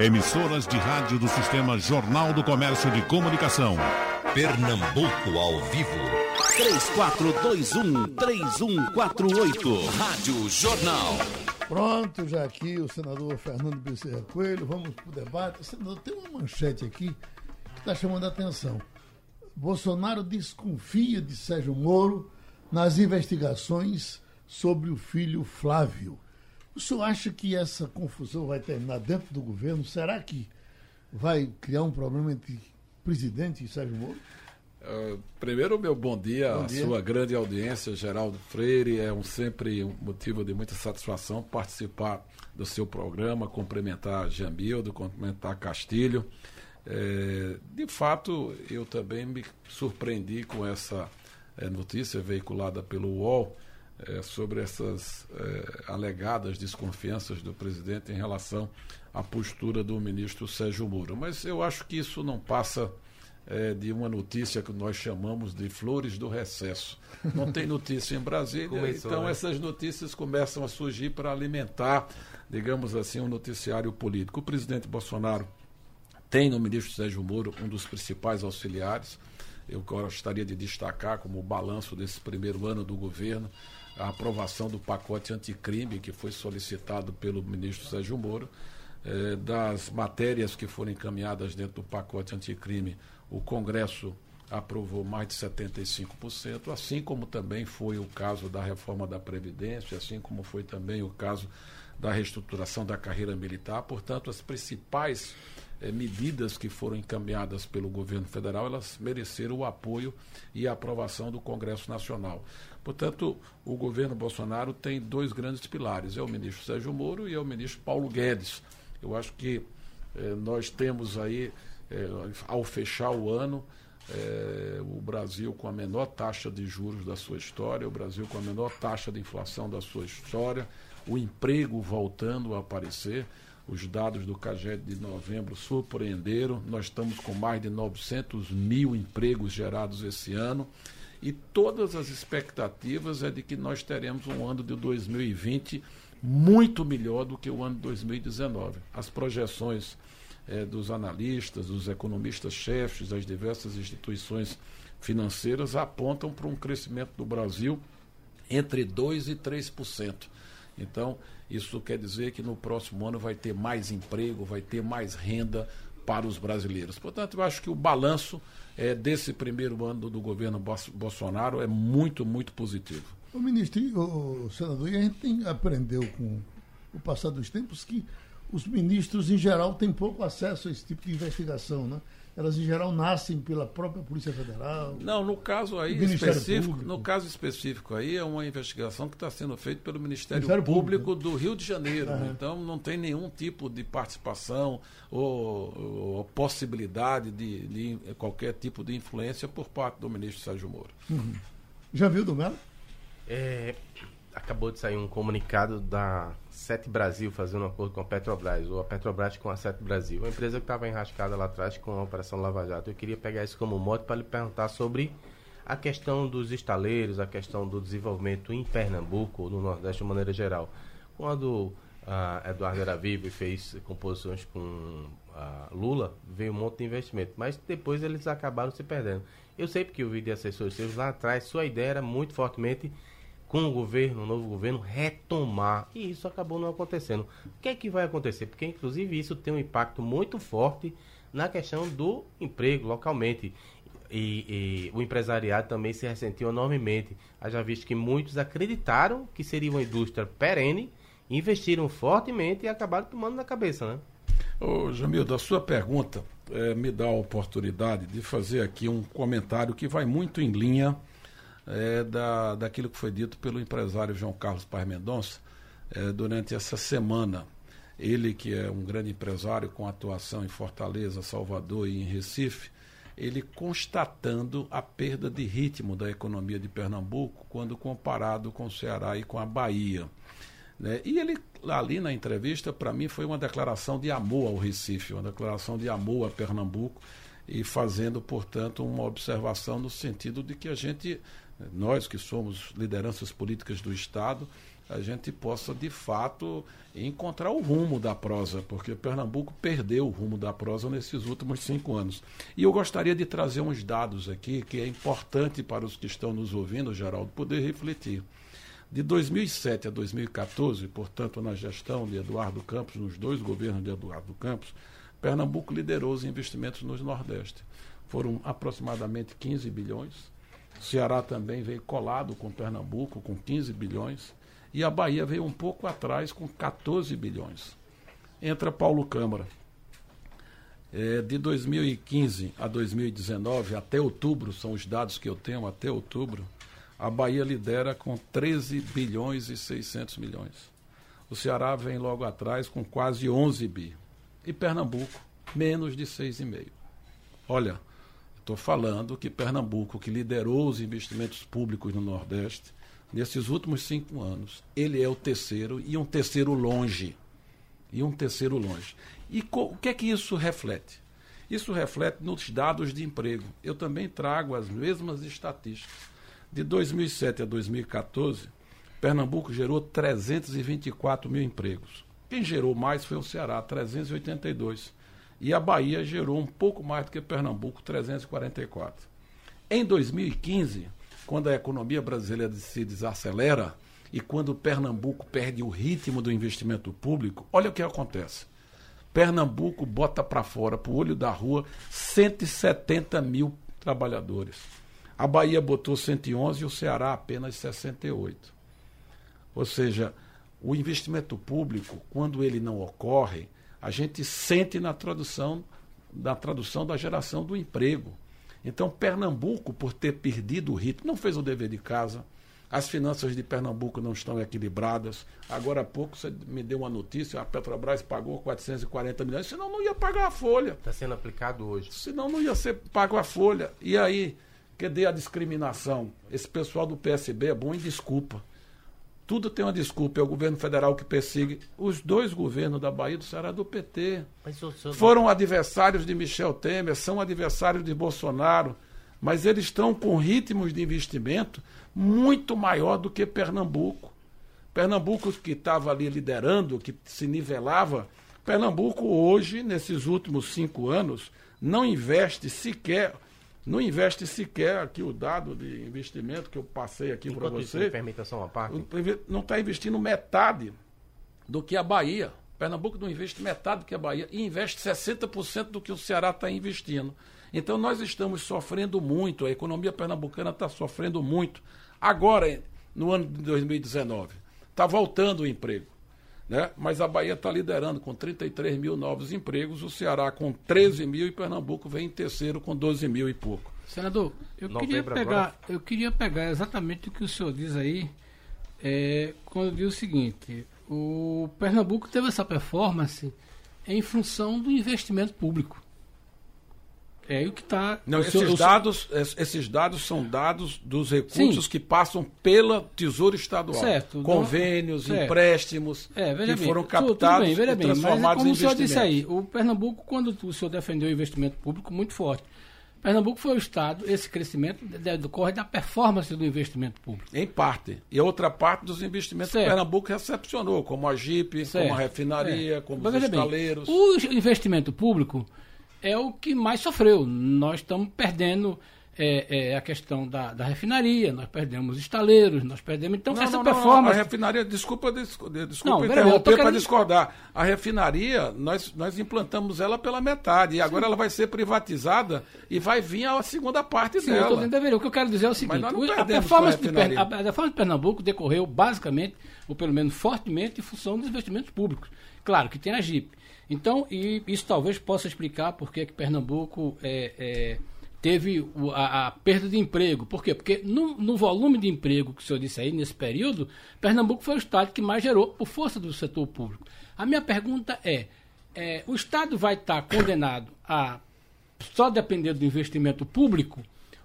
Emissoras de rádio do Sistema Jornal do Comércio de Comunicação. Pernambuco ao vivo. 3421-3148. Rádio Jornal. Pronto, já aqui o senador Fernando Bezerra Coelho. Vamos para o debate. Senador, tem uma manchete aqui que está chamando a atenção. Bolsonaro desconfia de Sérgio Moro nas investigações sobre o filho Flávio. O senhor acha que essa confusão vai terminar dentro do governo? Será que vai criar um problema entre presidente e Sérgio Moro? Uh, primeiro, meu bom dia, Bom à dia. sua grande audiência, Geraldo Freire. É um, sempre um motivo de muita satisfação participar do seu programa, cumprimentar Jamildo, cumprimentar Castilho. É, de fato, eu também me surpreendi com essa é, notícia veiculada pelo UOL é, sobre essas é, alegadas desconfianças do presidente em relação à postura do ministro Sérgio Moro. Mas eu acho que isso não passa é, de uma notícia que nós chamamos de flores do recesso. Não tem notícia em Brasília, Começou, então né? essas notícias começam a surgir para alimentar, digamos assim, um noticiário político. O presidente Bolsonaro tem no ministro Sérgio Moro um dos principais auxiliares. Eu gostaria de destacar como balanço desse primeiro ano do governo a aprovação do pacote anticrime que foi solicitado pelo ministro Sérgio Moro. Eh, das matérias que foram encaminhadas dentro do pacote anticrime, o Congresso aprovou mais de 75%, assim como também foi o caso da reforma da Previdência, assim como foi também o caso da reestruturação da carreira militar. Portanto, as principais eh, medidas que foram encaminhadas pelo governo federal, elas mereceram o apoio e a aprovação do Congresso Nacional. Portanto, o governo Bolsonaro tem dois grandes pilares, é o ministro Sérgio Moro e é o ministro Paulo Guedes. Eu acho que eh, nós temos aí, eh, ao fechar o ano, eh, o Brasil com a menor taxa de juros da sua história, o Brasil com a menor taxa de inflação da sua história, o emprego voltando a aparecer. Os dados do CAGED de novembro surpreenderam. Nós estamos com mais de 900 mil empregos gerados esse ano. E todas as expectativas é de que nós teremos um ano de 2020 muito melhor do que o ano de 2019. As projeções eh, dos analistas, dos economistas-chefes das diversas instituições financeiras apontam para um crescimento do Brasil entre 2% e 3%. Então, isso quer dizer que no próximo ano vai ter mais emprego, vai ter mais renda para os brasileiros. Portanto, eu acho que o balanço eh, desse primeiro ano do governo Bolsonaro é muito, muito positivo. O ministro, o senador, e a gente tem, aprendeu com o passar dos tempos que os ministros, em geral, têm pouco acesso a esse tipo de investigação, né? Elas, em geral, nascem pela própria Polícia Federal. Não, no caso aí específico, Público. no caso específico aí é uma investigação que está sendo feita pelo Ministério, Ministério Público, Público. do Rio de Janeiro. Aham. Então não tem nenhum tipo de participação ou, ou possibilidade de, de qualquer tipo de influência por parte do ministro Sérgio Moro. Já viu do Melo? É, acabou de sair um comunicado da Sete Brasil fazendo um acordo com a Petrobras, ou a Petrobras com a Sete Brasil, uma empresa que estava enrascada lá atrás com a Operação Lava Jato. Eu queria pegar isso como mote para lhe perguntar sobre a questão dos estaleiros, a questão do desenvolvimento em Pernambuco, ou no Nordeste de maneira geral. Quando ah, Eduardo era vivo e fez composições com ah, Lula, veio um monte de investimento, mas depois eles acabaram se perdendo. Eu sei porque eu vi de assessores seus lá atrás, sua ideia era muito fortemente com o governo, o novo governo, retomar. E isso acabou não acontecendo. O que é que vai acontecer? Porque, inclusive, isso tem um impacto muito forte na questão do emprego localmente. E, e o empresariado também se ressentiu enormemente. Haja visto que muitos acreditaram que seria uma indústria perene, investiram fortemente e acabaram tomando na cabeça, né? Ô, Jamildo, a sua pergunta eh, me dá a oportunidade de fazer aqui um comentário que vai muito em linha eh, da, daquilo que foi dito pelo empresário João Carlos Paz Mendonça eh, durante essa semana. Ele, que é um grande empresário com atuação em Fortaleza, Salvador e em Recife, ele constatando a perda de ritmo da economia de Pernambuco quando comparado com o Ceará e com a Bahia. Né? E ele, ali na entrevista, para mim foi uma declaração de amor ao Recife, uma declaração de amor a Pernambuco, e fazendo, portanto, uma observação no sentido de que a gente, nós que somos lideranças políticas do Estado, a gente possa, de fato, encontrar o rumo da prosa, porque Pernambuco perdeu o rumo da prosa nesses últimos cinco anos. E eu gostaria de trazer uns dados aqui que é importante para os que estão nos ouvindo, Geraldo, poder refletir. De 2007 a 2014, portanto, na gestão de Eduardo Campos, nos dois governos de Eduardo Campos, Pernambuco liderou os investimentos no Nordeste. Foram aproximadamente 15 bilhões. Ceará também veio colado com Pernambuco, com 15 bilhões. E a Bahia veio um pouco atrás, com 14 bilhões. Entra Paulo Câmara. É, de 2015 a 2019, até outubro, são os dados que eu tenho até outubro, a Bahia lidera com 13 bilhões e 600 milhões. O Ceará vem logo atrás com quase 11 bi. E Pernambuco, menos de 6,5. Olha, estou falando que Pernambuco, que liderou os investimentos públicos no Nordeste, nesses últimos cinco anos, ele é o terceiro e um terceiro longe. E um terceiro longe. E o que é que isso reflete? Isso reflete nos dados de emprego. Eu também trago as mesmas estatísticas. De 2007 a 2014, Pernambuco gerou 324 mil empregos. Quem gerou mais foi o Ceará, 382. E a Bahia gerou um pouco mais do que Pernambuco, 344. Em 2015, quando a economia brasileira se desacelera e quando Pernambuco perde o ritmo do investimento público, olha o que acontece. Pernambuco bota para fora, para o olho da rua, 170 mil trabalhadores. A Bahia botou 111 e o Ceará apenas 68. Ou seja, o investimento público, quando ele não ocorre, a gente sente na tradução, na tradução da geração do emprego. Então, Pernambuco, por ter perdido o ritmo, não fez o dever de casa. As finanças de Pernambuco não estão equilibradas. Agora há pouco você me deu uma notícia: a Petrobras pagou 440 milhões, senão não ia pagar a folha. Está sendo aplicado hoje. Senão não ia ser pago a folha. E aí, Cadê a discriminação? Esse pessoal do PSB é bom em desculpa. Tudo tem uma desculpa. É o governo federal que persegue. Os dois governos da Bahia do Ceará do PT. Foram adversários de Michel Temer, são adversários de Bolsonaro, mas eles estão com ritmos de investimento muito maior do que Pernambuco. Pernambuco que estava ali liderando, que se nivelava. Pernambuco hoje, nesses últimos cinco anos, não investe sequer não investe sequer aqui o dado de investimento que eu passei aqui para você. Permitação à parte. Não está investindo metade do que a Bahia. Pernambuco não investe metade do que a Bahia e investe 60% do que o Ceará está investindo. Então nós estamos sofrendo muito, a economia pernambucana está sofrendo muito. Agora, no ano de 2019, está voltando o emprego. Né? Mas a Bahia está liderando com 33 mil novos empregos, o Ceará com 13 mil e Pernambuco vem em terceiro com 12 mil e pouco. Senador, eu queria pegar, eu queria pegar exatamente o que o senhor diz aí, é, quando diz o seguinte: o Pernambuco teve essa performance em função do investimento público. É o que está. Não, esses, senhor, dados, esses dados são dados dos recursos Sim. que passam pela Tesouro Estadual. Certo. Convênios, certo. empréstimos é, que bem, foram captados bem, e transformados mas, como em o senhor disse aí, o Pernambuco, quando o senhor defendeu o investimento público muito forte, Pernambuco foi o estado, esse crescimento decorre da performance do investimento público. Em parte. E outra parte dos investimentos certo. que Pernambuco recepcionou, como a JIP, como a refinaria, é. como Mas, os estaleiros. Bem, o investimento público é o que mais sofreu. Nós estamos perdendo é, é, a questão da, da, refinaria, nós perdemos estaleiros, nós perdemos. Então, não, essa não, performance. Não, a refinaria, desculpa, desculpa não, interromper para discordar. A refinaria, nós, nós implantamos ela pela metade, e agora Sim. ela vai ser privatizada e vai vir a segunda parte Sim, dela. Eu o que eu quero dizer é o seguinte: a performance, de, a, a performance de Pernambuco decorreu basicamente, ou pelo menos fortemente, em função dos investimentos públicos. Claro que tem a JIP. Então, e isso talvez possa explicar por que Pernambuco é, é, teve a, a, perda de emprego. Por quê? Porque no, no, volume de emprego que o senhor disse aí, nesse período, Pernambuco foi o estado que mais gerou por força do setor público. A minha pergunta é, é o Estado vai estar condenado a só depender do investimento público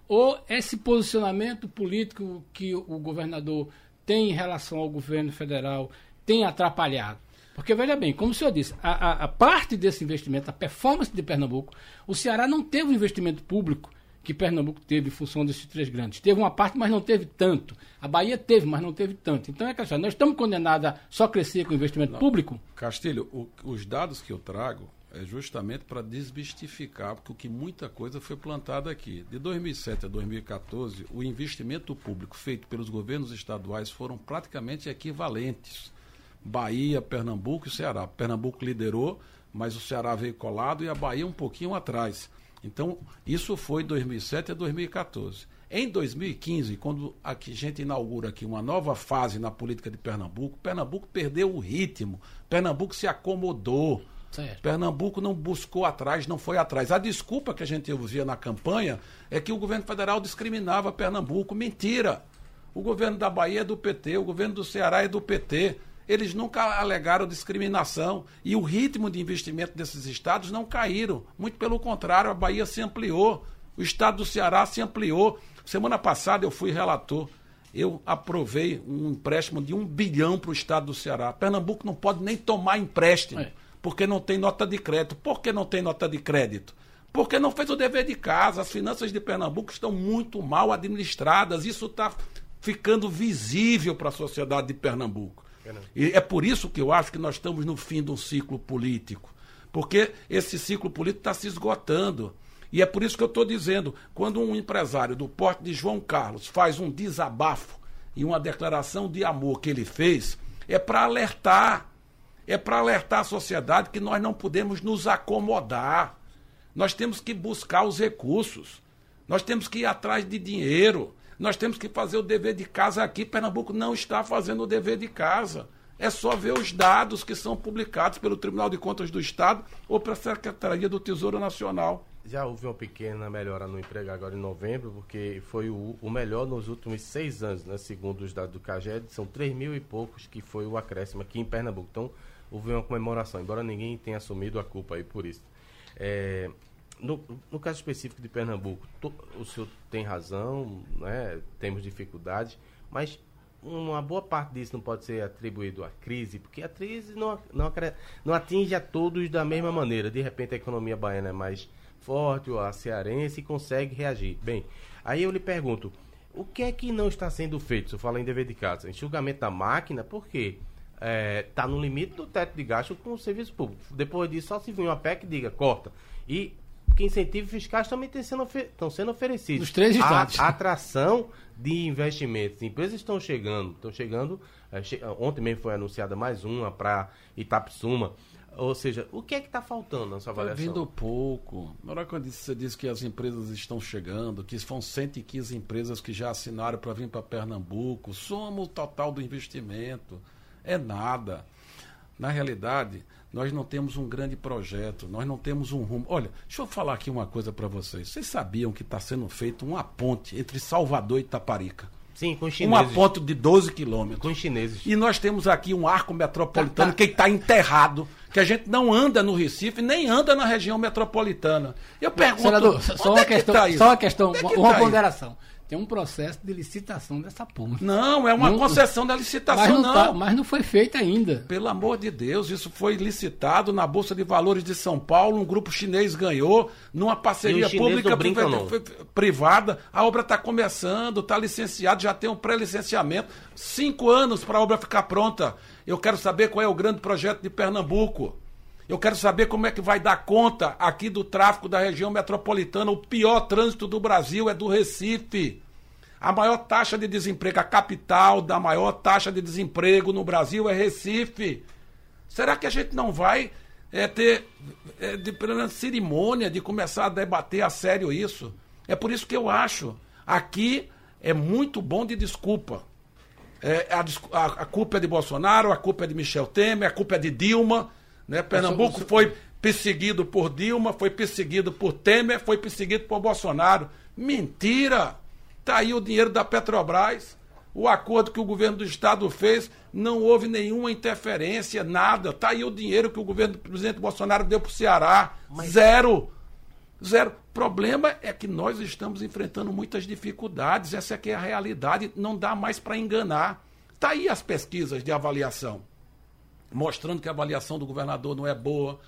ou esse posicionamento político que o governador tem em relação ao governo federal tem atrapalhado? Porque, veja bem, como o senhor disse, a, a, a parte desse investimento, a performance de Pernambuco, o Ceará não teve um investimento público que Pernambuco teve em função desses três grandes. Teve uma parte, mas não teve tanto. A Bahia teve, mas não teve tanto. Então é que nós estamos condenados a só crescer com investimento não. público? Castilho, o, os dados que eu trago é justamente para desmistificar, porque muita coisa foi plantada aqui. De 2007 a 2014, o investimento público feito pelos governos estaduais foram praticamente equivalentes. Bahia, Pernambuco e Ceará. Pernambuco liderou, mas o Ceará veio colado e a Bahia um pouquinho atrás. Então, isso foi 2007 a 2014. Em 2015, quando a gente inaugura aqui uma nova fase na política de Pernambuco, Pernambuco perdeu o ritmo, Pernambuco se acomodou. Certo. Pernambuco não buscou atrás, não foi atrás. A desculpa que a gente ouvia na campanha é que o governo federal discriminava Pernambuco. Mentira! O governo da Bahia é do PT, o governo do Ceará é do PT eles nunca alegaram discriminação e o ritmo de investimento desses estados não caíram. Muito pelo contrário, a Bahia se ampliou, o estado do Ceará se ampliou. Semana passada eu fui relator. Eu aprovei um empréstimo de um bilhão para o estado do Ceará. Pernambuco não pode nem tomar empréstimo, é. porque não tem nota de crédito. Por que não tem nota de crédito? Porque não fez o dever de casa. As finanças de Pernambuco estão muito mal administradas. Isso está ficando visível para a sociedade de Pernambuco. E é por isso que eu acho que nós estamos no fim de um ciclo político. Porque esse ciclo político está se esgotando. E é por isso que eu estou dizendo: quando um empresário do porte de João Carlos faz um desabafo e uma declaração de amor que ele fez, é para alertar. É para alertar a sociedade que nós não podemos nos acomodar. Nós temos que buscar os recursos. Nós temos que ir atrás de dinheiro. Nós temos que fazer o dever de casa aqui. Pernambuco não está fazendo o dever de casa. É só ver os dados que são publicados pelo Tribunal de Contas do Estado ou pela Secretaria do Tesouro Nacional. Já houve uma pequena melhora no emprego agora em novembro, porque foi o, o melhor nos últimos seis anos, né? segundo os dados do CAGED. São 3 mil e poucos que foi o acréscimo aqui em Pernambuco. Então, houve uma comemoração, embora ninguém tenha assumido a culpa aí por isso. É, no, no caso específico de Pernambuco, to, o senhor tem razão, né? temos dificuldades, mas uma boa parte disso não pode ser atribuído à crise, porque a crise não, não, não atinge a todos da mesma maneira. De repente a economia baiana é mais forte, ou a cearense, consegue reagir. Bem, aí eu lhe pergunto, o que é que não está sendo feito? Se eu falo em dever de casa, enxugamento da máquina, por quê? Está é, tá no limite do teto de gasto com o serviço público. Depois disso, só se vir uma PEC diga, corta. E porque incentivos fiscais também sendo, estão sendo oferecidos. Nos três estados. A, atração de investimentos. Empresas estão chegando, estão chegando. É, che, ontem mesmo foi anunciada mais uma para Itapsuma. Ou seja, o que é que está faltando na sua tá avaliação? Está vindo pouco. Na hora que você disse que as empresas estão chegando, que são 115 empresas que já assinaram para vir para Pernambuco, soma o total do investimento. É nada. Na realidade, nós não temos um grande projeto, nós não temos um rumo. Olha, deixa eu falar aqui uma coisa para vocês. Vocês sabiam que está sendo feita uma ponte entre Salvador e Itaparica? Sim, com chineses. Uma ponte de 12 quilômetros. Com chineses. E nós temos aqui um arco metropolitano tá, tá. que está enterrado, que a gente não anda no Recife, nem anda na região metropolitana. Eu pergunto, Senador, só, uma é questão, tá só uma questão, é uma tá ponderação. Isso? Tem um processo de licitação dessa ponte. Não, é uma não, concessão da licitação, mas não. Tá, mas não foi feita ainda. Pelo amor de Deus, isso foi licitado na Bolsa de Valores de São Paulo, um grupo chinês ganhou, numa parceria pública privada. A obra está começando, está licenciado, já tem um pré-licenciamento. Cinco anos para a obra ficar pronta. Eu quero saber qual é o grande projeto de Pernambuco. Eu quero saber como é que vai dar conta aqui do tráfego da região metropolitana. O pior trânsito do Brasil é do Recife. A maior taxa de desemprego, a capital da maior taxa de desemprego no Brasil é Recife. Será que a gente não vai é, ter, é, de, pelo cerimônia de começar a debater a sério isso? É por isso que eu acho. Aqui é muito bom de desculpa. É, a, a culpa é de Bolsonaro, a culpa é de Michel Temer, a culpa é de Dilma. Né? Pernambuco foi perseguido por Dilma, foi perseguido por Temer, foi perseguido por Bolsonaro. Mentira! Está aí o dinheiro da Petrobras. O acordo que o governo do Estado fez, não houve nenhuma interferência, nada. Está aí o dinheiro que o governo do presidente Bolsonaro deu para o Ceará. Mas... Zero. Zero. O problema é que nós estamos enfrentando muitas dificuldades. Essa é que é a realidade. Não dá mais para enganar. Está aí as pesquisas de avaliação mostrando que a avaliação do governador não é boa,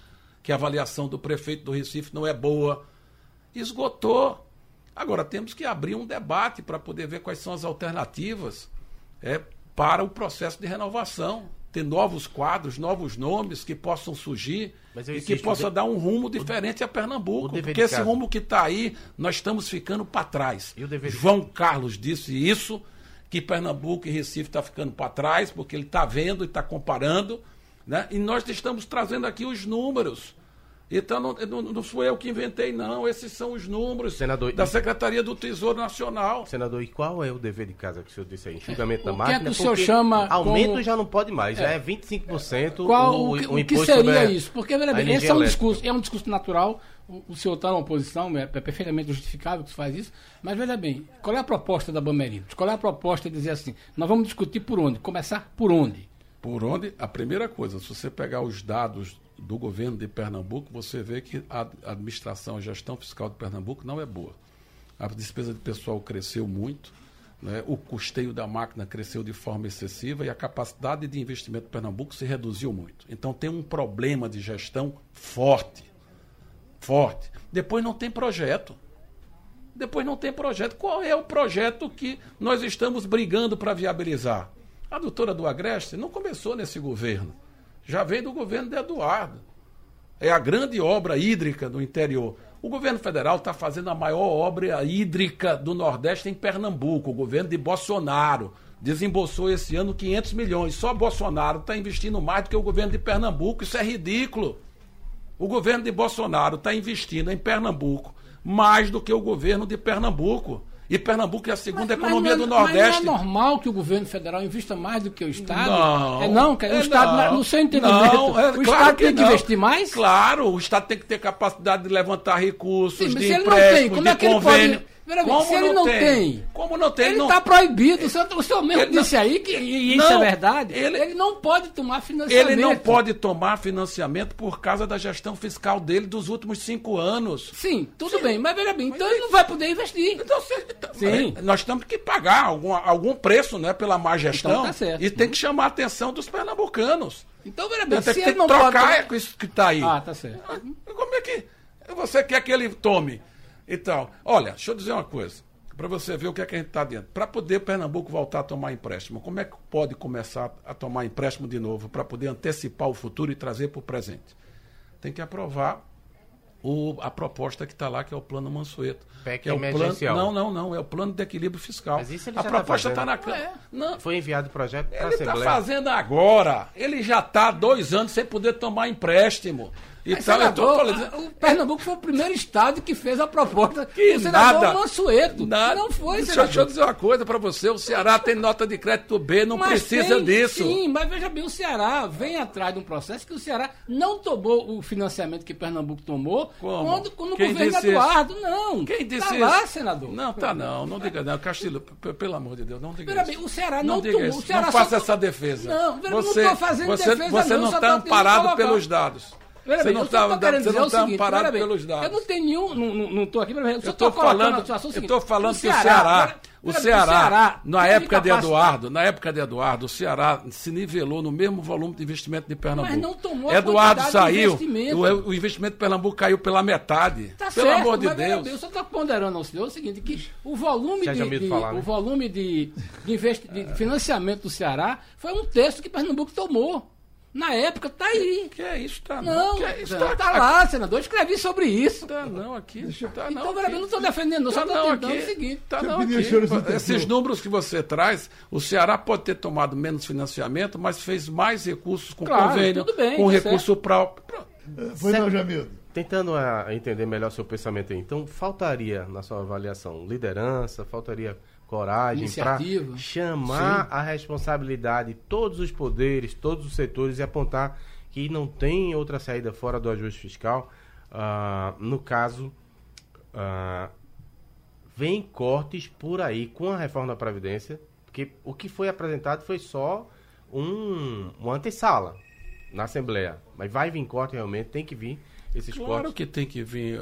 que a avaliação do prefeito do Recife não é boa. Esgotou. Agora, temos que abrir um debate para poder ver quais são as alternativas é, para o processo de renovação. Ter novos quadros, novos nomes que possam surgir e que possa de... dar um rumo diferente o... a Pernambuco. Porque esse casa. rumo que está aí, nós estamos ficando para trás. João Carlos disse isso, que Pernambuco e Recife está ficando para trás, porque ele está vendo e está comparando. Né? E nós estamos trazendo aqui os números. Então não, não, não fui eu que inventei, não. Esses são os números Senador, da Secretaria do Tesouro Nacional. Senador, e qual é o dever de casa que o senhor disse aí? Enxugamento da máquina? O que é que o senhor chama. Aumento como... já não pode mais, é. já é 25% qual, o, o, o, o que seria isso? Porque, veja bem, esse é um discurso, é um discurso natural. O, o senhor está na oposição, é, é perfeitamente justificável que se faz isso. Mas veja bem, qual é a proposta da Bameritos? Qual é a proposta de dizer assim? Nós vamos discutir por onde? Começar por onde? Por onde? A primeira coisa, se você pegar os dados do governo de Pernambuco, você vê que a administração, a gestão fiscal de Pernambuco não é boa. A despesa de pessoal cresceu muito, né? o custeio da máquina cresceu de forma excessiva e a capacidade de investimento de Pernambuco se reduziu muito. Então tem um problema de gestão forte. Forte. Depois não tem projeto. Depois não tem projeto. Qual é o projeto que nós estamos brigando para viabilizar? A doutora do Agreste não começou nesse governo já vem do governo de Eduardo. É a grande obra hídrica do interior. O governo federal está fazendo a maior obra hídrica do Nordeste em Pernambuco. O governo de Bolsonaro desembolsou esse ano 500 milhões. Só Bolsonaro está investindo mais do que o governo de Pernambuco. Isso é ridículo. O governo de Bolsonaro está investindo em Pernambuco mais do que o governo de Pernambuco. E Pernambuco é a segunda mas, economia mas, do Nordeste. Mas não é normal que o governo federal invista mais do que o Estado? Não. É, não, é, o Estado, não, no seu entendimento, não, é, o claro Estado que tem que investir mais? Claro, o Estado tem que ter capacidade de levantar recursos, Sim, de empréstimo, de convênio. Como se ele não tem? tem? Como não tem? Ele está proibido. O senhor, o senhor mesmo ele disse não, aí que e isso não, é verdade. Ele, ele não pode tomar financiamento. Ele não pode tomar financiamento por causa da gestão fiscal dele dos últimos cinco anos. Sim, tudo Sim. bem. Mas veja bem, então ele não vai poder investir. Então, então Sim. Nós temos que pagar algum, algum preço né, pela má gestão. Então, tá certo. E tem que chamar a atenção dos pernambucanos. Então, veja bem, se ele não trocar pode... isso que está aí. Ah, tá certo. Como é que você quer que ele tome? Então, olha, deixa eu dizer uma coisa para você ver o que é que a gente está dentro. Para poder Pernambuco voltar a tomar empréstimo, como é que pode começar a tomar empréstimo de novo para poder antecipar o futuro e trazer para o presente? Tem que aprovar o, a proposta que está lá, que é o plano Mansueto. PEC que é o plano, não, não, não, é o plano de equilíbrio fiscal. Mas isso ele a tá proposta está na Câmara. É. Não. Foi enviado o projeto para a Assembleia. Ele está fazendo agora. Ele já está há dois anos sem poder tomar empréstimo. E tal, senador, falando... O Pernambuco foi o primeiro estado que fez a proposta que o senador nada, Mansueto. Nada. Não foi, senador. Deixa eu dizer uma coisa para você. O Ceará tem nota de crédito B, não mas precisa tem, disso. Sim, mas veja bem, o Ceará vem atrás de um processo que o Ceará não tomou o financiamento que Pernambuco tomou Como? quando, no Quem governo Eduardo. Isso? Não. Quem disse tá isso? lá, senador. Não, tá não. Não diga não. Castilho, pelo amor de Deus, não diga veja isso. Bem, o Ceará não, não diga tomou. Isso. não faça essa defesa. Não, você, não estou fazendo você, defesa Você não está amparado pelos dados. Bem, não está você não está amparado pelos dados. Eu não tenho nenhum, não estou aqui para ver. Eu estou falando, eu estou falando que o Ceará, o Ceará, Ceará na época de Eduardo, na época de Eduardo, o Ceará se nivelou no mesmo volume de investimento de Pernambuco. Mas não tomou Eduardo saiu, o, o, investimento de Pernambuco caiu pela metade. Tá pelo certo, amor de Deus. Eu só estou ponderando ao senhor o seguinte, que o volume de, de falar, né? o volume de, de, de financiamento do Ceará foi um terço que Pernambuco tomou. Na época, tá aí. Que é isso, tá não. Que é isso, tá, tá lá, senador. Eu escrevi sobre isso. Tá não aqui. Deixa, tá então, não. não estou defendendo, não, tá só estou tentando aqui. o seguinte. Tá não aqui. Esses números que você traz, o Ceará pode ter tomado menos financiamento, mas fez mais recursos com claro, convênio, bem, com tá recurso próprio. Foi não, Jamildo. Tentando a, ah, entender melhor seu pensamento aí. Então, faltaria, na sua avaliação, liderança, faltaria coragem para chamar Sim. a responsabilidade todos os poderes, todos os setores e apontar que não tem outra saída fora do ajuste fiscal. Uh, no caso, uh, vem cortes por aí com a reforma da Previdência, porque o que foi apresentado foi só um, uma antessala na Assembleia. Mas vai vir corte realmente, tem que vir esses claro cortes. Claro que tem que vir.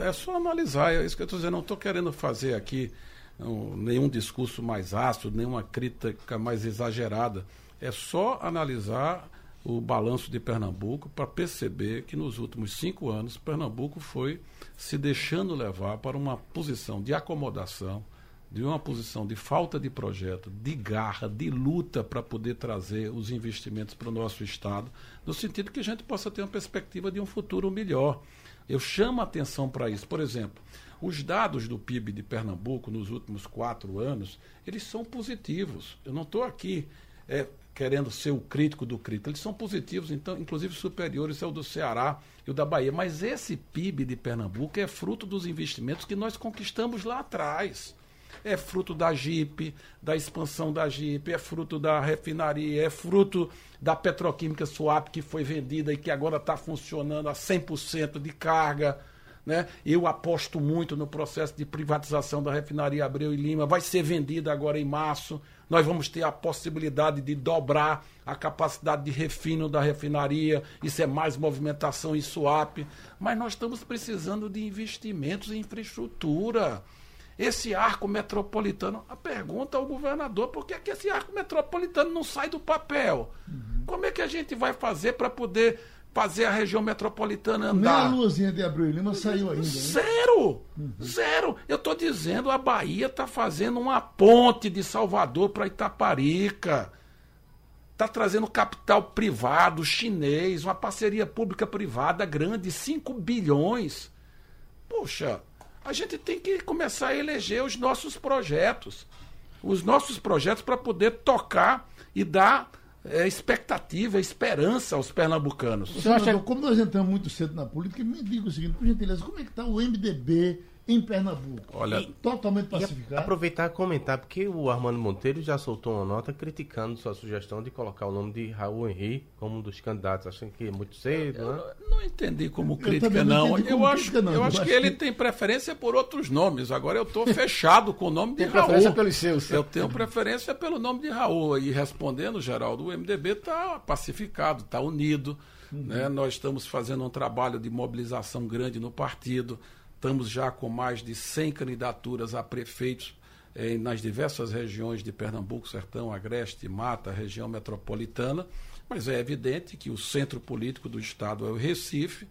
É só analisar. É isso que eu estou dizendo. Não estou querendo fazer aqui nenhum discurso mais ácido, nenhuma crítica mais exagerada. É só analisar o balanço de Pernambuco para perceber que nos últimos cinco anos Pernambuco foi se deixando levar para uma posição de acomodação, de uma posição de falta de projeto, de garra, de luta para poder trazer os investimentos para o nosso Estado, no sentido que a gente possa ter uma perspectiva de um futuro melhor. Eu chamo a atenção para isso. Por exemplo, os dados do PIB de Pernambuco nos últimos quatro anos, eles são positivos. Eu não estou aqui é, querendo ser o crítico do crítico. Eles são positivos, então, inclusive superiores ao do Ceará e o da Bahia. Mas esse PIB de Pernambuco é fruto dos investimentos que nós conquistamos lá atrás. É fruto da JIP, da expansão da JIP, é fruto da refinaria, é fruto da petroquímica Suap que foi vendida e que agora está funcionando a 100% de carga. Né? Eu aposto muito no processo de privatização da refinaria Abreu e Lima. Vai ser vendida agora em março. Nós vamos ter a possibilidade de dobrar a capacidade de refino da refinaria. Isso é mais movimentação e swap. Mas nós estamos precisando de investimentos em infraestrutura. Esse arco metropolitano, a pergunta ao governador, por que, é que esse arco metropolitano não sai do papel? Uhum. Como é que a gente vai fazer para poder fazer a região metropolitana andar. Nem a luzinha de Abreu Lima saiu ainda. Né? Zero! Uhum. Zero! Eu estou dizendo, a Bahia está fazendo uma ponte de Salvador para Itaparica. Está trazendo capital privado chinês, uma parceria pública-privada grande, 5 bilhões. Poxa, a gente tem que começar a eleger os nossos projetos. Os nossos projetos para poder tocar e dar é, expectativa, esperança aos pernambucanos. Senador, acha... Como nós entramos muito cedo na política, me diga o seguinte, por gentileza, como é que está o MDB em Pernambuco. Olha, e, totalmente pacificado. aproveitar e comentar, porque o Armando Monteiro já soltou uma nota criticando sua sugestão de colocar o nome de Raul Henri como um dos candidatos, achando que é muito cedo, eu, né? Eu não entendi como crítica, não. não. Eu, acho, crítica, não. eu acho que ele tem preferência por outros nomes. Agora eu estou fechado com o nome de tem Raul. preferência pelos seus. Eu tenho preferência pelo nome de Raul. E respondendo, Geraldo, o MDB está pacificado, está unido. Uhum. Né? Nós estamos fazendo um trabalho de mobilização grande no partido. Estamos já com mais de 100 candidaturas a prefeitos eh, nas diversas regiões de Pernambuco, Sertão, Agreste, Mata, região metropolitana, mas é evidente que o centro político do Estado é o Recife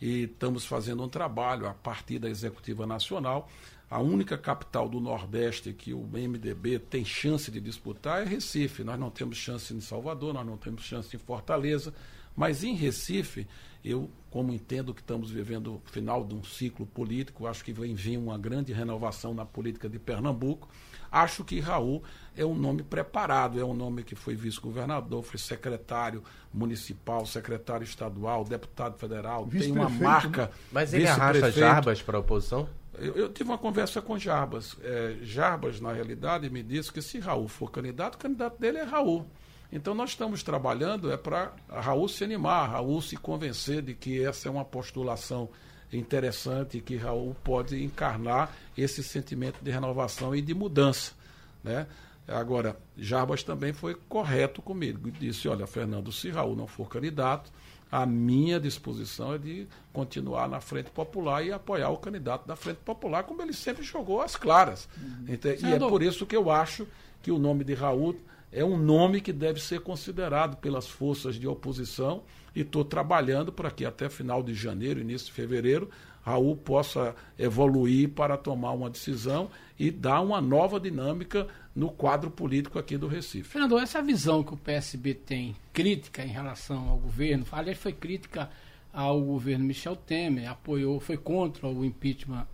e estamos fazendo um trabalho a partir da Executiva Nacional. A única capital do Nordeste que o MDB tem chance de disputar é Recife. Nós não temos chance em Salvador, nós não temos chance em Fortaleza, mas em Recife eu, como entendo que estamos vivendo o final de um ciclo político, acho que vem vir uma grande renovação na política de Pernambuco. Acho que Raul é um nome preparado, é um nome que foi vice-governador, foi secretário municipal, secretário estadual, deputado federal, tem uma marca. Né? Mas ele arrasta Jarbas para a oposição? Eu, eu, tive uma conversa com Jarbas. É, Jarbas, na realidade, me disse que se Raul for candidato, o candidato dele é Raul. Então nós estamos trabalhando é para Raul se animar, Raul se convencer de que essa é uma postulação interessante que Raul pode encarnar esse sentimento de renovação e de mudança, né? Agora, Jarbas também foi correto comigo. Disse, olha, Fernando, se Raul não for candidato, a minha disposição é de continuar na Frente Popular e apoiar o candidato da Frente Popular, como ele sempre jogou às claras. Uhum. E é por isso que eu acho que o nome de Raul é um nome que deve ser considerado pelas forças de oposição e estou trabalhando para que até final de janeiro, início de fevereiro, Raul possa evoluir para tomar uma decisão e dar uma nova dinâmica no quadro político aqui do Recife. Fernando, essa visão que o PSB tem, crítica em relação ao governo, aliás, foi crítica ao governo Michel Temer, apoiou, foi contra o impeachment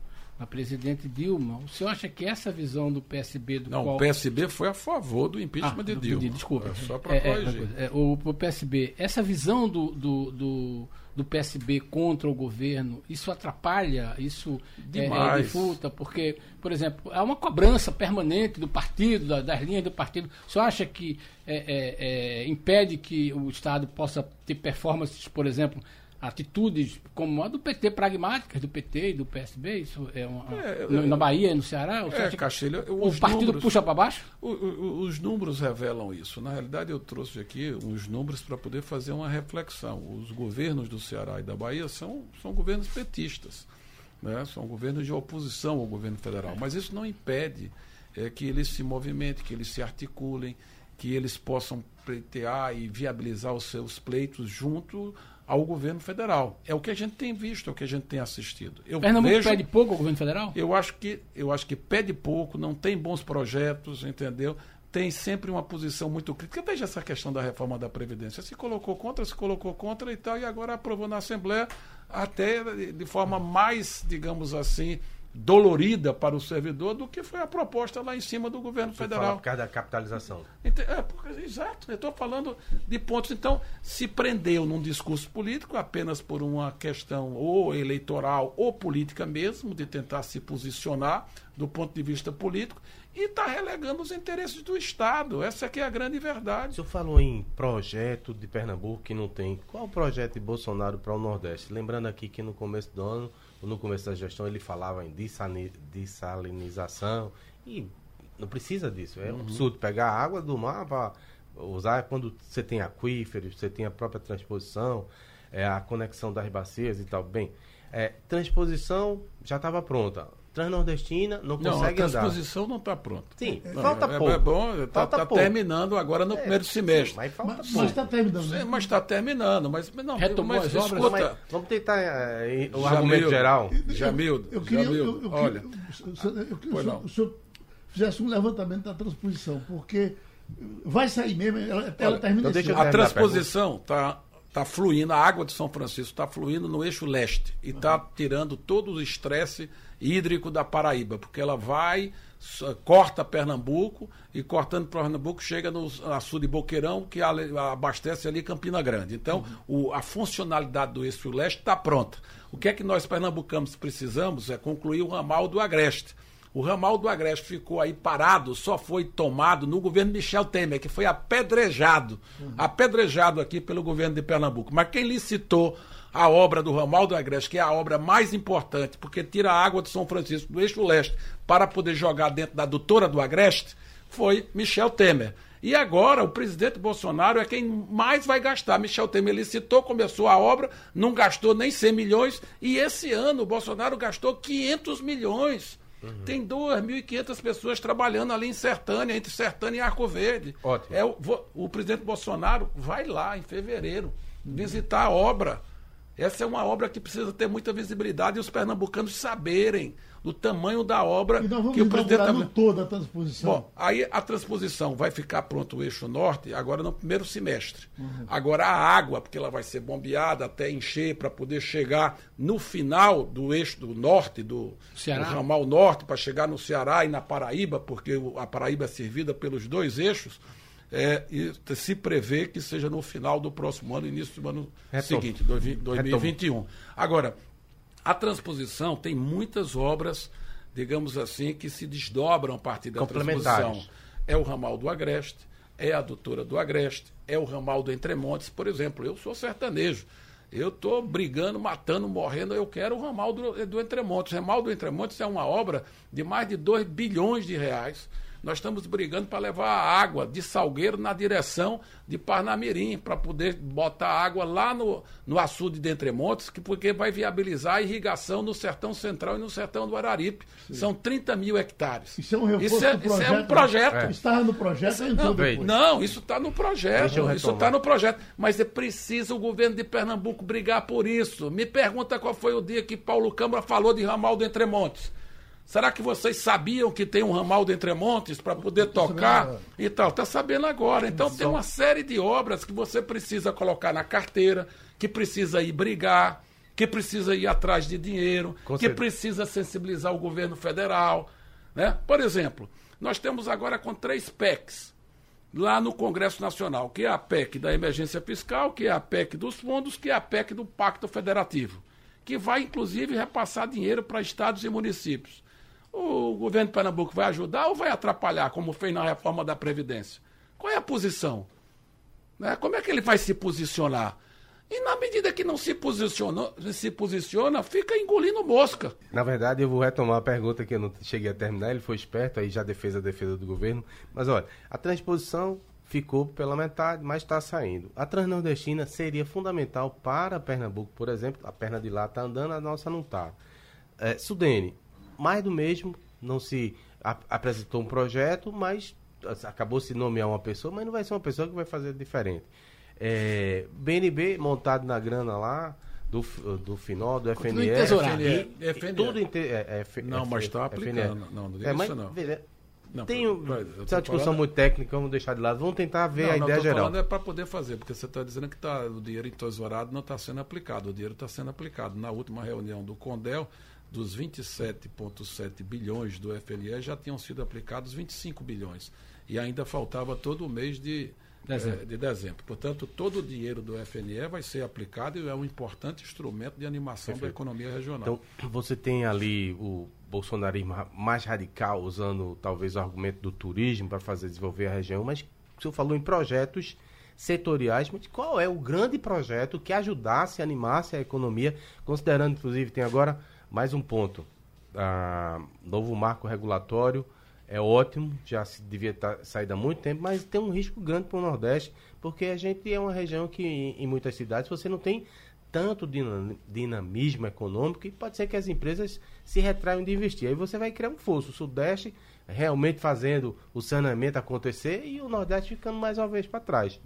a presidente Dilma. O senhor acha que essa visão do PSB do Não, qual... o PSB foi a favor do impeachment ah, de Dilma. Desculpa. É, só para é, é, corrigir. É, o, o, PSB, essa visão do, do, do, do, PSB contra o governo, isso atrapalha, isso é, é dificulta, porque, por exemplo, há uma cobrança permanente do partido, das, das linhas do partido. O senhor acha que é, impede que o Estado possa ter performances, por exemplo, atitudes como a do PT, pragmáticas do PT e do PSB, isso é, uma, é na Bahia e no Ceará? É, Castilho, o partido números, puxa para baixo? O, o, os números revelam isso. Na realidade, eu trouxe aqui uns números para poder fazer uma reflexão. Os governos do Ceará e da Bahia são, são governos petistas, né? são governos de oposição ao governo federal. Mas isso não impede é, que eles se movimentem, que eles se articulem, que eles possam pleitear e viabilizar os seus pleitos junto ao governo federal. É o que a gente tem visto, é o que a gente tem assistido. Eu Pernambuco vejo, pede pouco ao governo federal? Eu acho que eu acho que pede pouco, não tem bons projetos, entendeu? Tem sempre uma posição muito crítica. Veja essa questão da reforma da Previdência. Se colocou contra, se colocou contra e tal, e agora aprovou na Assembleia até de forma mais, digamos assim, dolorida para o servidor do que foi a proposta lá em cima do governo Você federal. por causa da capitalização. É, porque, exato, eu estou falando de pontos. Então, se prendeu num discurso político apenas por uma questão ou eleitoral ou política mesmo, de tentar se posicionar do ponto de vista político, e está relegando os interesses do Estado. Essa aqui é a grande verdade. O senhor falou em projeto de Pernambuco que não tem. Qual o projeto de Bolsonaro para o Nordeste? Lembrando aqui que no começo do ano no começo da gestão ele falava em dessalinização e não precisa disso. É um uhum. absurdo pegar a água do mar para usar quando você tem aquíferos, você tem a própria transposição, é, a conexão das bacias e tal. Bem, é, transposição já estava pronta. Transnordestina não consegue não, a transposição andar. não está pronta. Sim, não, falta é, pouco. É bom, está tá, tá terminando agora no é, primeiro semestre. Mas falta mas, está terminando. Sim, mas está terminando. Mas, não, Retomou mas, as obras. Escuta, mas, vamos tentar é, o Jamil, argumento geral. Jamildo, eu, eu queria, Jamildo, eu, eu, olha. Eu, queria o senhor fizesse um levantamento da transposição, porque vai sair mesmo, ela, ela termina então A transposição está tá fluindo, a água de São Francisco está fluindo no eixo leste e está uhum. tirando todo o estresse hídrico da Paraíba, porque ela vai, corta Pernambuco e cortando Pernambuco chega no sul de Boqueirão, que abastece ali Campina Grande. Então, uhum. o, a funcionalidade do eixo leste está pronta. O que é que nós pernambucanos precisamos é concluir o ramal do Agreste. O ramal do Agreste ficou aí parado, só foi tomado no governo Michel Temer, que foi apedrejado, uhum. apedrejado aqui pelo governo de Pernambuco. Mas quem licitou a obra do ramal do Agreste, que é a obra mais importante, porque tira a água de São Francisco do eixo leste para poder jogar dentro da adutora do Agreste, foi Michel Temer. E agora o presidente Bolsonaro é quem mais vai gastar. Michel Temer licitou, começou a obra, não gastou nem 100 milhões, e esse ano o Bolsonaro gastou 500 milhões. Uhum. Tem 2.500 pessoas trabalhando ali em Sertânia, entre Sertânia e Arco Verde. Ótimo. É, o, o presidente Bolsonaro vai lá em fevereiro visitar a obra essa é uma obra que precisa ter muita visibilidade e os pernambucanos saberem do tamanho da obra que o presidente está no toda a transposição. Bom, aí a transposição vai ficar pronto o eixo norte agora no primeiro semestre. Uhum. Agora a água, porque ela vai ser bombeada até encher para poder chegar no final do eixo do norte do, do ramal norte para chegar no Ceará e na Paraíba, porque a Paraíba é servida pelos dois eixos é, e se prevê que seja no final do próximo ano, início do ano seguinte, 2021. Retom. Agora, a transposição tem muitas obras, digamos assim, que se desdobram a partir da transposição. É o ramal do Agreste, é a doutora do Agreste, é o ramal do Entremontes, por exemplo. Eu sou sertanejo. Eu estou brigando, matando, morrendo. Eu quero o ramal do, do Entremontes. O ramal do Entremontes é uma obra de mais de 2 bilhões de reais nós estamos brigando para levar a água de Salgueiro na direção de Parnamirim, para poder botar água lá no, no açude de Entremontes, que, porque vai viabilizar a irrigação no sertão central e no sertão do Araripe. Sim. São 30 mil hectares. Isso é um reforço isso é, projeto, isso é um projeto. É. Está no projeto isso, não, não, isso está no projeto. Isso está no projeto. Mas é preciso o governo de Pernambuco brigar por isso. Me pergunta qual foi o dia que Paulo Câmara falou de ramal do Entremontes. Será que vocês sabiam que tem um ramal de Entremontes para poder tocar e tal? Está sabendo agora. Então tem uma série de obras que você precisa colocar na carteira, que precisa ir brigar, que precisa ir atrás de dinheiro, Com que certeza. precisa sensibilizar o governo federal. Né? Por exemplo, nós temos agora com três PECs lá no Congresso Nacional, que é a PEC da emergência fiscal, que é a PEC dos fundos, que é a PEC do Pacto Federativo, que vai inclusive repassar dinheiro para estados e municípios o governo de Pernambuco vai ajudar ou vai atrapalhar, como fez na reforma da Previdência? Qual é a posição? Né? Como é que ele vai se posicionar? E na medida que não se posiciona, se posiciona, fica engolindo mosca. Na verdade, eu vou retomar a pergunta que eu não cheguei a terminar. Ele foi esperto, aí já defesa a defesa do governo. Mas olha, a transposição ficou pela metade, mas está saindo. A transnordestina seria fundamental para Pernambuco, por exemplo. A perna de lá está andando, a nossa não está. É, Sudene, mais do mesmo, não se ap apresentou um projeto, mas acabou se nomear uma pessoa, mas não vai ser uma pessoa que vai fazer diferente. É, BNB montado na grana lá, do, do FINOL, do FNE. FNE. Tudo em é, é, Não, mas está aplicando. Não, não é, mas, isso não. Não, tem essa discussão falando... muito técnica, vamos deixar de lado. Vamos tentar ver não, a ideia geral. Falando é para poder fazer, porque você está dizendo que tá, o dinheiro entesourado não está sendo aplicado. O dinheiro está sendo aplicado. Na última reunião do CONDEL, dos 27,7 bilhões do FNE, já tinham sido aplicados 25 bilhões. E ainda faltava todo o mês de dezembro. É, de dezembro. Portanto, todo o dinheiro do FNE vai ser aplicado e é um importante instrumento de animação Perfeito. da economia regional. Então, você tem ali o bolsonarismo mais radical, usando talvez o argumento do turismo para fazer desenvolver a região, mas o senhor falou em projetos setoriais, mas qual é o grande projeto que ajudasse, animasse a economia, considerando, inclusive, tem agora mais um ponto, a novo marco regulatório, é ótimo, já se devia estar tá, saído há muito tempo, mas tem um risco grande para o Nordeste, porque a gente é uma região que, em, em muitas cidades, você não tem tanto dinamismo econômico e pode ser que as empresas se retraiam de investir. Aí você vai criar um fosso. O Sudeste realmente fazendo o saneamento acontecer e o Nordeste ficando mais uma vez para trás.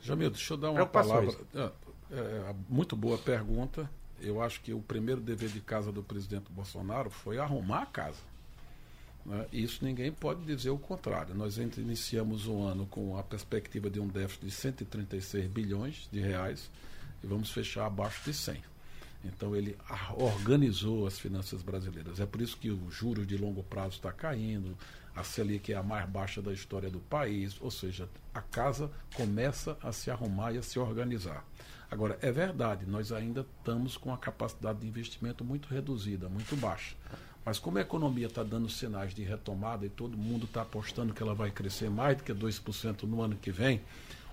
Jamil, deixa eu dar uma palavra. É, é, muito boa pergunta. Eu acho que o primeiro dever de casa do presidente Bolsonaro foi arrumar a casa. Né? Isso ninguém pode dizer o contrário. Nós iniciamos o ano com a perspectiva de um déficit de 136 bilhões de reais e vamos fechar abaixo de 100. Então ele organizou as finanças brasileiras. É por isso que o juros de longo prazo está caindo, a Selic é a mais baixa da história do país, ou seja, a casa começa a se arrumar e a se organizar. Agora, é verdade, nós ainda estamos com a capacidade de investimento muito reduzida, muito baixa. Mas como a economia está dando sinais de retomada e todo mundo está apostando que ela vai crescer mais do que 2% no ano que vem,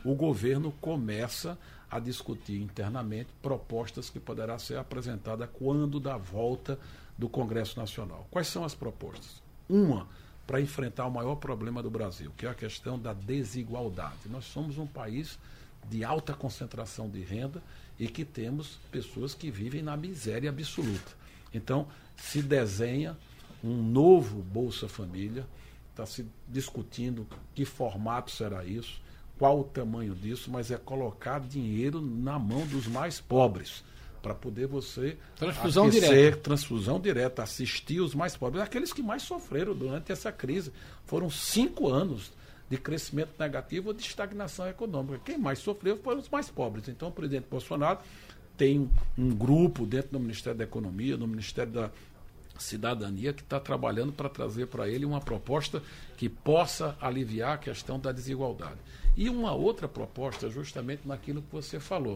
o governo começa discutir internamente propostas que poderá ser apresentada quando da volta do Congresso Nacional. Quais são as propostas? Uma, para enfrentar o maior problema do Brasil, que é a questão da desigualdade. Nós somos um país de alta concentração de renda e que temos pessoas que vivem na miséria absoluta. Então, se desenha um novo Bolsa Família, está se discutindo que formato será isso, qual o tamanho disso, mas é colocar dinheiro na mão dos mais pobres para poder você transfusão aquecer, direta. transfusão direta, assistir os mais pobres, aqueles que mais sofreram durante essa crise. Foram cinco anos de crescimento negativo ou de estagnação econômica. Quem mais sofreu foram os mais pobres. Então, o presidente Bolsonaro tem um grupo dentro do Ministério da Economia, no Ministério da Cidadania, que está trabalhando para trazer para ele uma proposta que possa aliviar a questão da desigualdade. E uma outra proposta, justamente naquilo que você falou.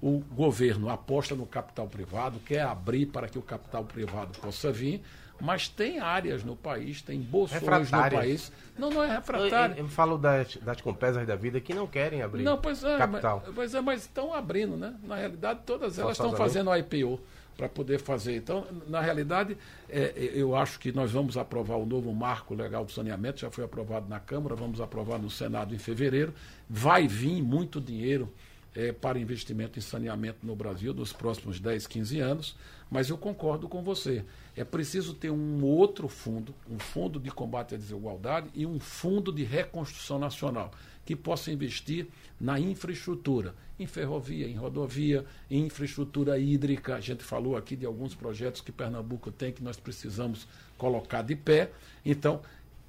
O governo aposta no capital privado, quer abrir para que o capital privado possa vir, mas tem áreas no país, tem bolsões no país. Não, não é refratário. Eu, eu, eu falo das, das compesas da vida que não querem abrir não, pois é, capital. Mas, pois é, mas estão abrindo, né? Na realidade, todas elas estão fazendo IPO para poder fazer. Então, na realidade, é, é, eu acho que nós vamos aprovar o novo marco legal do saneamento, já foi aprovado na Câmara, vamos aprovar no Senado em fevereiro. Vai vir muito dinheiro é, para investimento em saneamento no Brasil nos próximos 10, 15 anos, mas eu concordo com você. É preciso ter um outro fundo, um fundo de combate à desigualdade e um fundo de reconstrução nacional que possa investir na infraestrutura, em ferrovia, em rodovia, em infraestrutura hídrica. A gente falou aqui de alguns projetos que Pernambuco tem que nós precisamos colocar de pé. Então,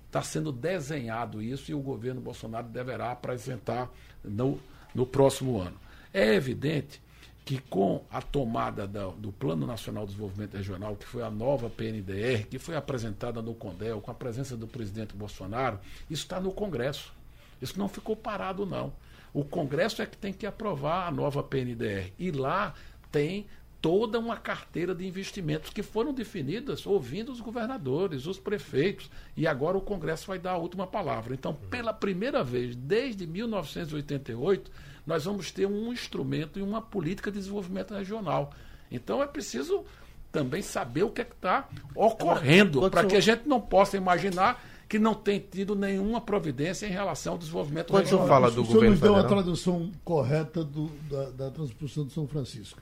está sendo desenhado isso e o governo Bolsonaro deverá apresentar no, no próximo ano. É evidente que com a tomada da, do Plano Nacional de Desenvolvimento Regional, que foi a nova PNDR, que foi apresentada no CONDEL, com a presença do presidente Bolsonaro, isso está no Congresso. Isso não ficou parado, não. O Congresso é que tem que aprovar a nova PNDR. E lá tem toda uma carteira de investimentos que foram definidas ouvindo os governadores, os prefeitos, e agora o Congresso vai dar a última palavra. Então, pela primeira vez desde 1988, nós vamos ter um instrumento e uma política de desenvolvimento regional. Então, é preciso também saber o que é está ocorrendo, para que a gente não possa imaginar que não tem tido nenhuma providência em relação ao desenvolvimento Quando regional. Quando senhor fala do o governo nos deu a tradução correta do, da, da transposição de São Francisco.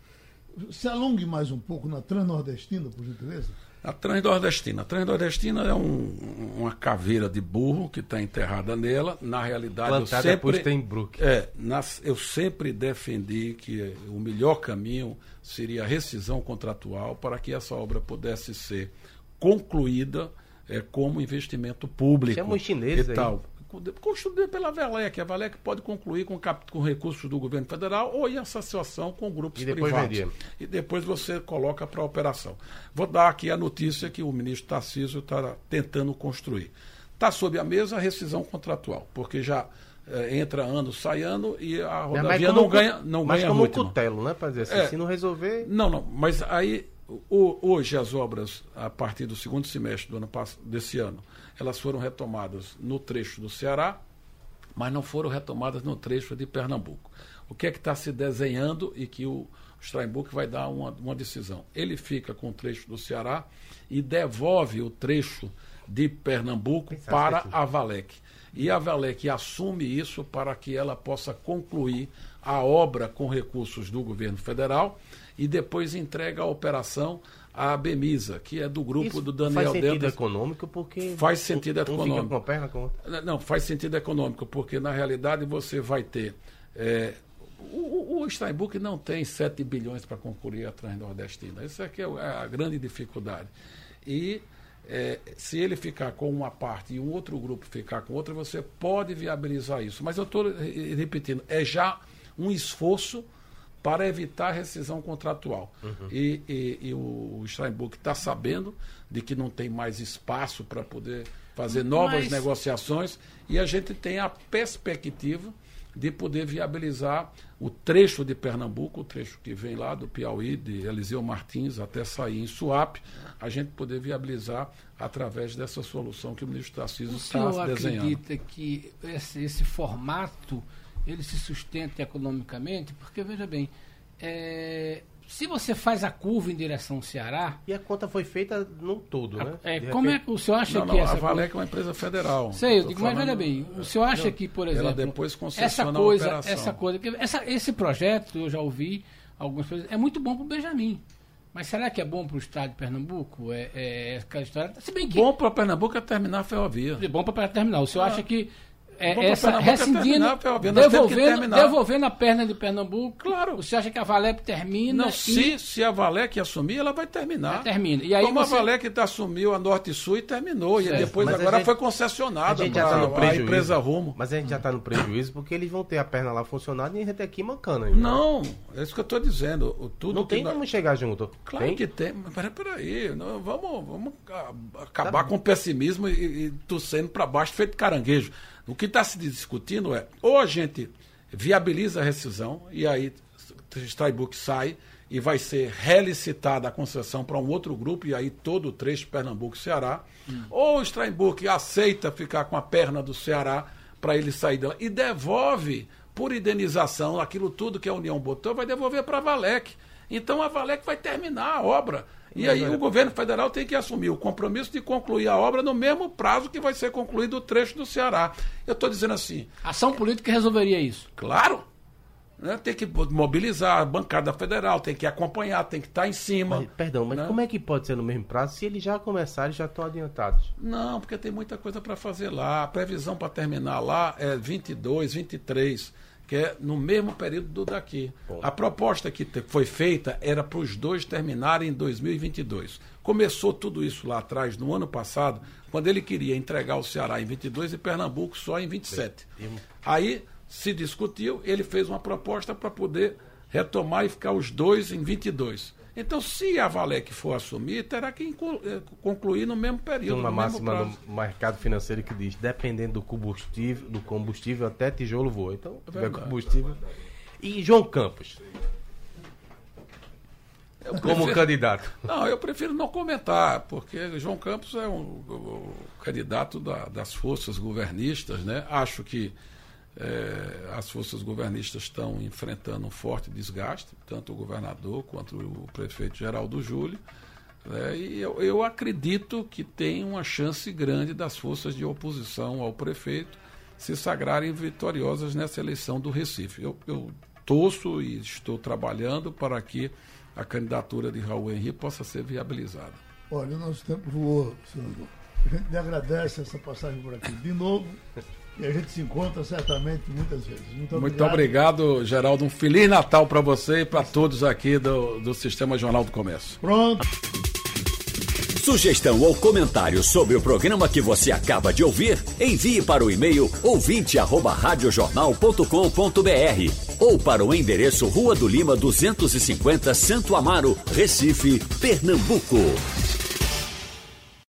Se alongue mais um pouco na Transnordestina, por gentileza. A Transnordestina. A Transnordestina é um, uma caveira de burro que está enterrada nela. Na realidade, Plantada eu sempre. Steinbrück. É, nas, eu sempre defendi que o melhor caminho seria a rescisão contratual para que essa obra pudesse ser concluída é, como investimento público. Chama os chineses e tal. Construída pela Valec. A Valec pode concluir com, com recursos do governo federal ou em associação com grupos e privados. Vendia. E depois você coloca para a operação. Vou dar aqui a notícia que o ministro Tarcísio está tentando construir. Está sob a mesa a rescisão contratual, porque já é, entra ano, sai ano e a rodovia não ganha não mas ganha como ritmo. cutelo, né? Para dizer assim, É. se não resolver... Não, não, mas aí hoje as obras, a partir do segundo semestre do ano, desse ano, elas foram retomadas no trecho do Ceará, mas não foram retomadas no trecho de Pernambuco. O que é que está se desenhando e que o Steinbuck vai dar uma, uma decisão? Ele fica com o trecho do Ceará e devolve o trecho de Pernambuco para a Valec. E a Valec assume isso para que ela possa concluir a obra com recursos do governo federal e depois entrega a operação à Bemisa, que é do grupo Isso do Daniel faz sentido econômico porque... Faz sentido um, econômico. Um fica com a perna com outra. Não, faz sentido econômico, porque na realidade você vai ter. é, o, o- Steinbuck não tem 7 bilhões para concluir a Transnordestina. Isso aqui é a grande dificuldade. E é, se ele ficar com uma parte e um outro grupo ficar com outra, você pode viabilizar isso. Mas eu estou repetindo, é já um esforço para evitar a rescisão contratual. E, e- e o Steinbuck está sabendo de que não tem mais espaço para poder fazer novas Mas- negociações e a gente tem a perspectiva de poder viabilizar o trecho de Pernambuco, o trecho que vem lá do Piauí, de Eliseu Martins até sair em Suape, a gente poder viabilizar através dessa solução que o ministro Tarcísio O está senhor desenhando. acredita que esse, esse formato ele se sustenta economicamente? Porque, veja bem, é, se você faz a curva em direção ao Ceará, E a conta foi feita no todo, né? é, De como é repente- que o senhor acha Não, que não, essa a Valec é uma empresa federal. Sei, eu digo, mas falando- olha bem, o senhor acha que, por Ela exemplo, depois essa concessiona a coisa, operação. essa coisa, que essa, esse projeto eu já ouvi algumas coisas, é muito bom para o Benjamin. Mas será que é bom para o estado de Pernambuco? É, é aquela história. Se bem que Bom para Pernambuco é terminar a ferrovia. é bom para terminar. O senhor acha que é, essa é rescindindo, a que devolvendo, devolvendo a perna de Pernambuco? Claro. Senhor acha que a Valep termina Não, e se, se a Valec assumir, ela vai terminar. Ela termina. E aí Como você- a Valec tá, assumiu a Norte e Sul e terminou. Certo. E depois Mas a agora gente- foi A concessionada gente já tá no para a prejuízo. empresa Rumo. Mas a gente já está no prejuízo porque eles vão ter a perna lá funcionando e a gente tem aqui mancando ainda. Não, é isso que eu estou dizendo. O- Tudo Não que tem nós- como chegar junto. Claro Tem? que tem, mas peraí, peraí não, vamos, vamos a- Tá acabar com o pessimismo e, e torcendo para baixo feito caranguejo. O que está se discutindo é, ou a gente viabiliza a rescisão, e aí Steinbuck sai e vai ser relicitada a concessão para um outro grupo, e aí todo o trecho Pernambuco e Ceará, ou o Steinbuck aceita ficar com a perna do Ceará para ele sair dela e devolve por indenização aquilo tudo que a União botou, vai devolver para a Valec. Então a Valec vai terminar a obra. E aí o governo federal tem que assumir o compromisso de concluir a obra no mesmo prazo que vai ser concluído o trecho do Ceará. Eu estou dizendo assim, ação política resolveria isso? claro, né, tem que mobilizar a bancada federal, tem que acompanhar, tem que estar em cima. Mas, perdão, mas né? como é que pode ser no mesmo prazo se eles já começaram e já estão adiantados? Não, porque tem muita coisa para fazer lá. A previsão para terminar lá é 22, 23, que é no mesmo período do daqui. A proposta que foi feita era para os dois terminarem em 2022. Começou tudo isso lá atrás, no ano passado, quando ele queria entregar o Ceará em 22 e Pernambuco só em 27. Aí se discutiu, ele fez uma proposta para poder retomar e ficar os dois em 22. Então, se a Valec for assumir, terá que eh, concluir no mesmo Tem período. uma máxima prazo. no mercado financeiro que diz, dependendo do combustível, do combustível até tijolo voa. Então, tiver verdade. combustível. E João Campos, Eu como prefiro- candidato. Não, eu prefiro não comentar, porque João Campos é um, o, o candidato da- das forças governistas, né? Acho que eh, as forças governistas estão enfrentando um forte desgaste, tanto o governador quanto o prefeito Geraldo Júlio. né? E eu, eu acredito que tem uma chance grande das forças de oposição ao prefeito se sagrarem vitoriosas nessa eleição do Recife. Eu, eu torço e estou trabalhando para que a candidatura de Raul Henrique possa ser viabilizada. Olha, o nosso tempo voou, senador. A gente lhe agradece essa passagem por aqui de novo. E a gente se encontra certamente muitas vezes. Muito obrigado, Muito obrigado Geraldo. Um Feliz Natal para você e para todos aqui do, do Sistema Jornal do Comércio. Pronto. Sugestão ou comentário sobre o programa que você acaba de ouvir, envie para o e-mail ouvinte@radiojornal.com.br ou para o endereço Rua do Lima 250, Santo Amaro, Recife, Pernambuco.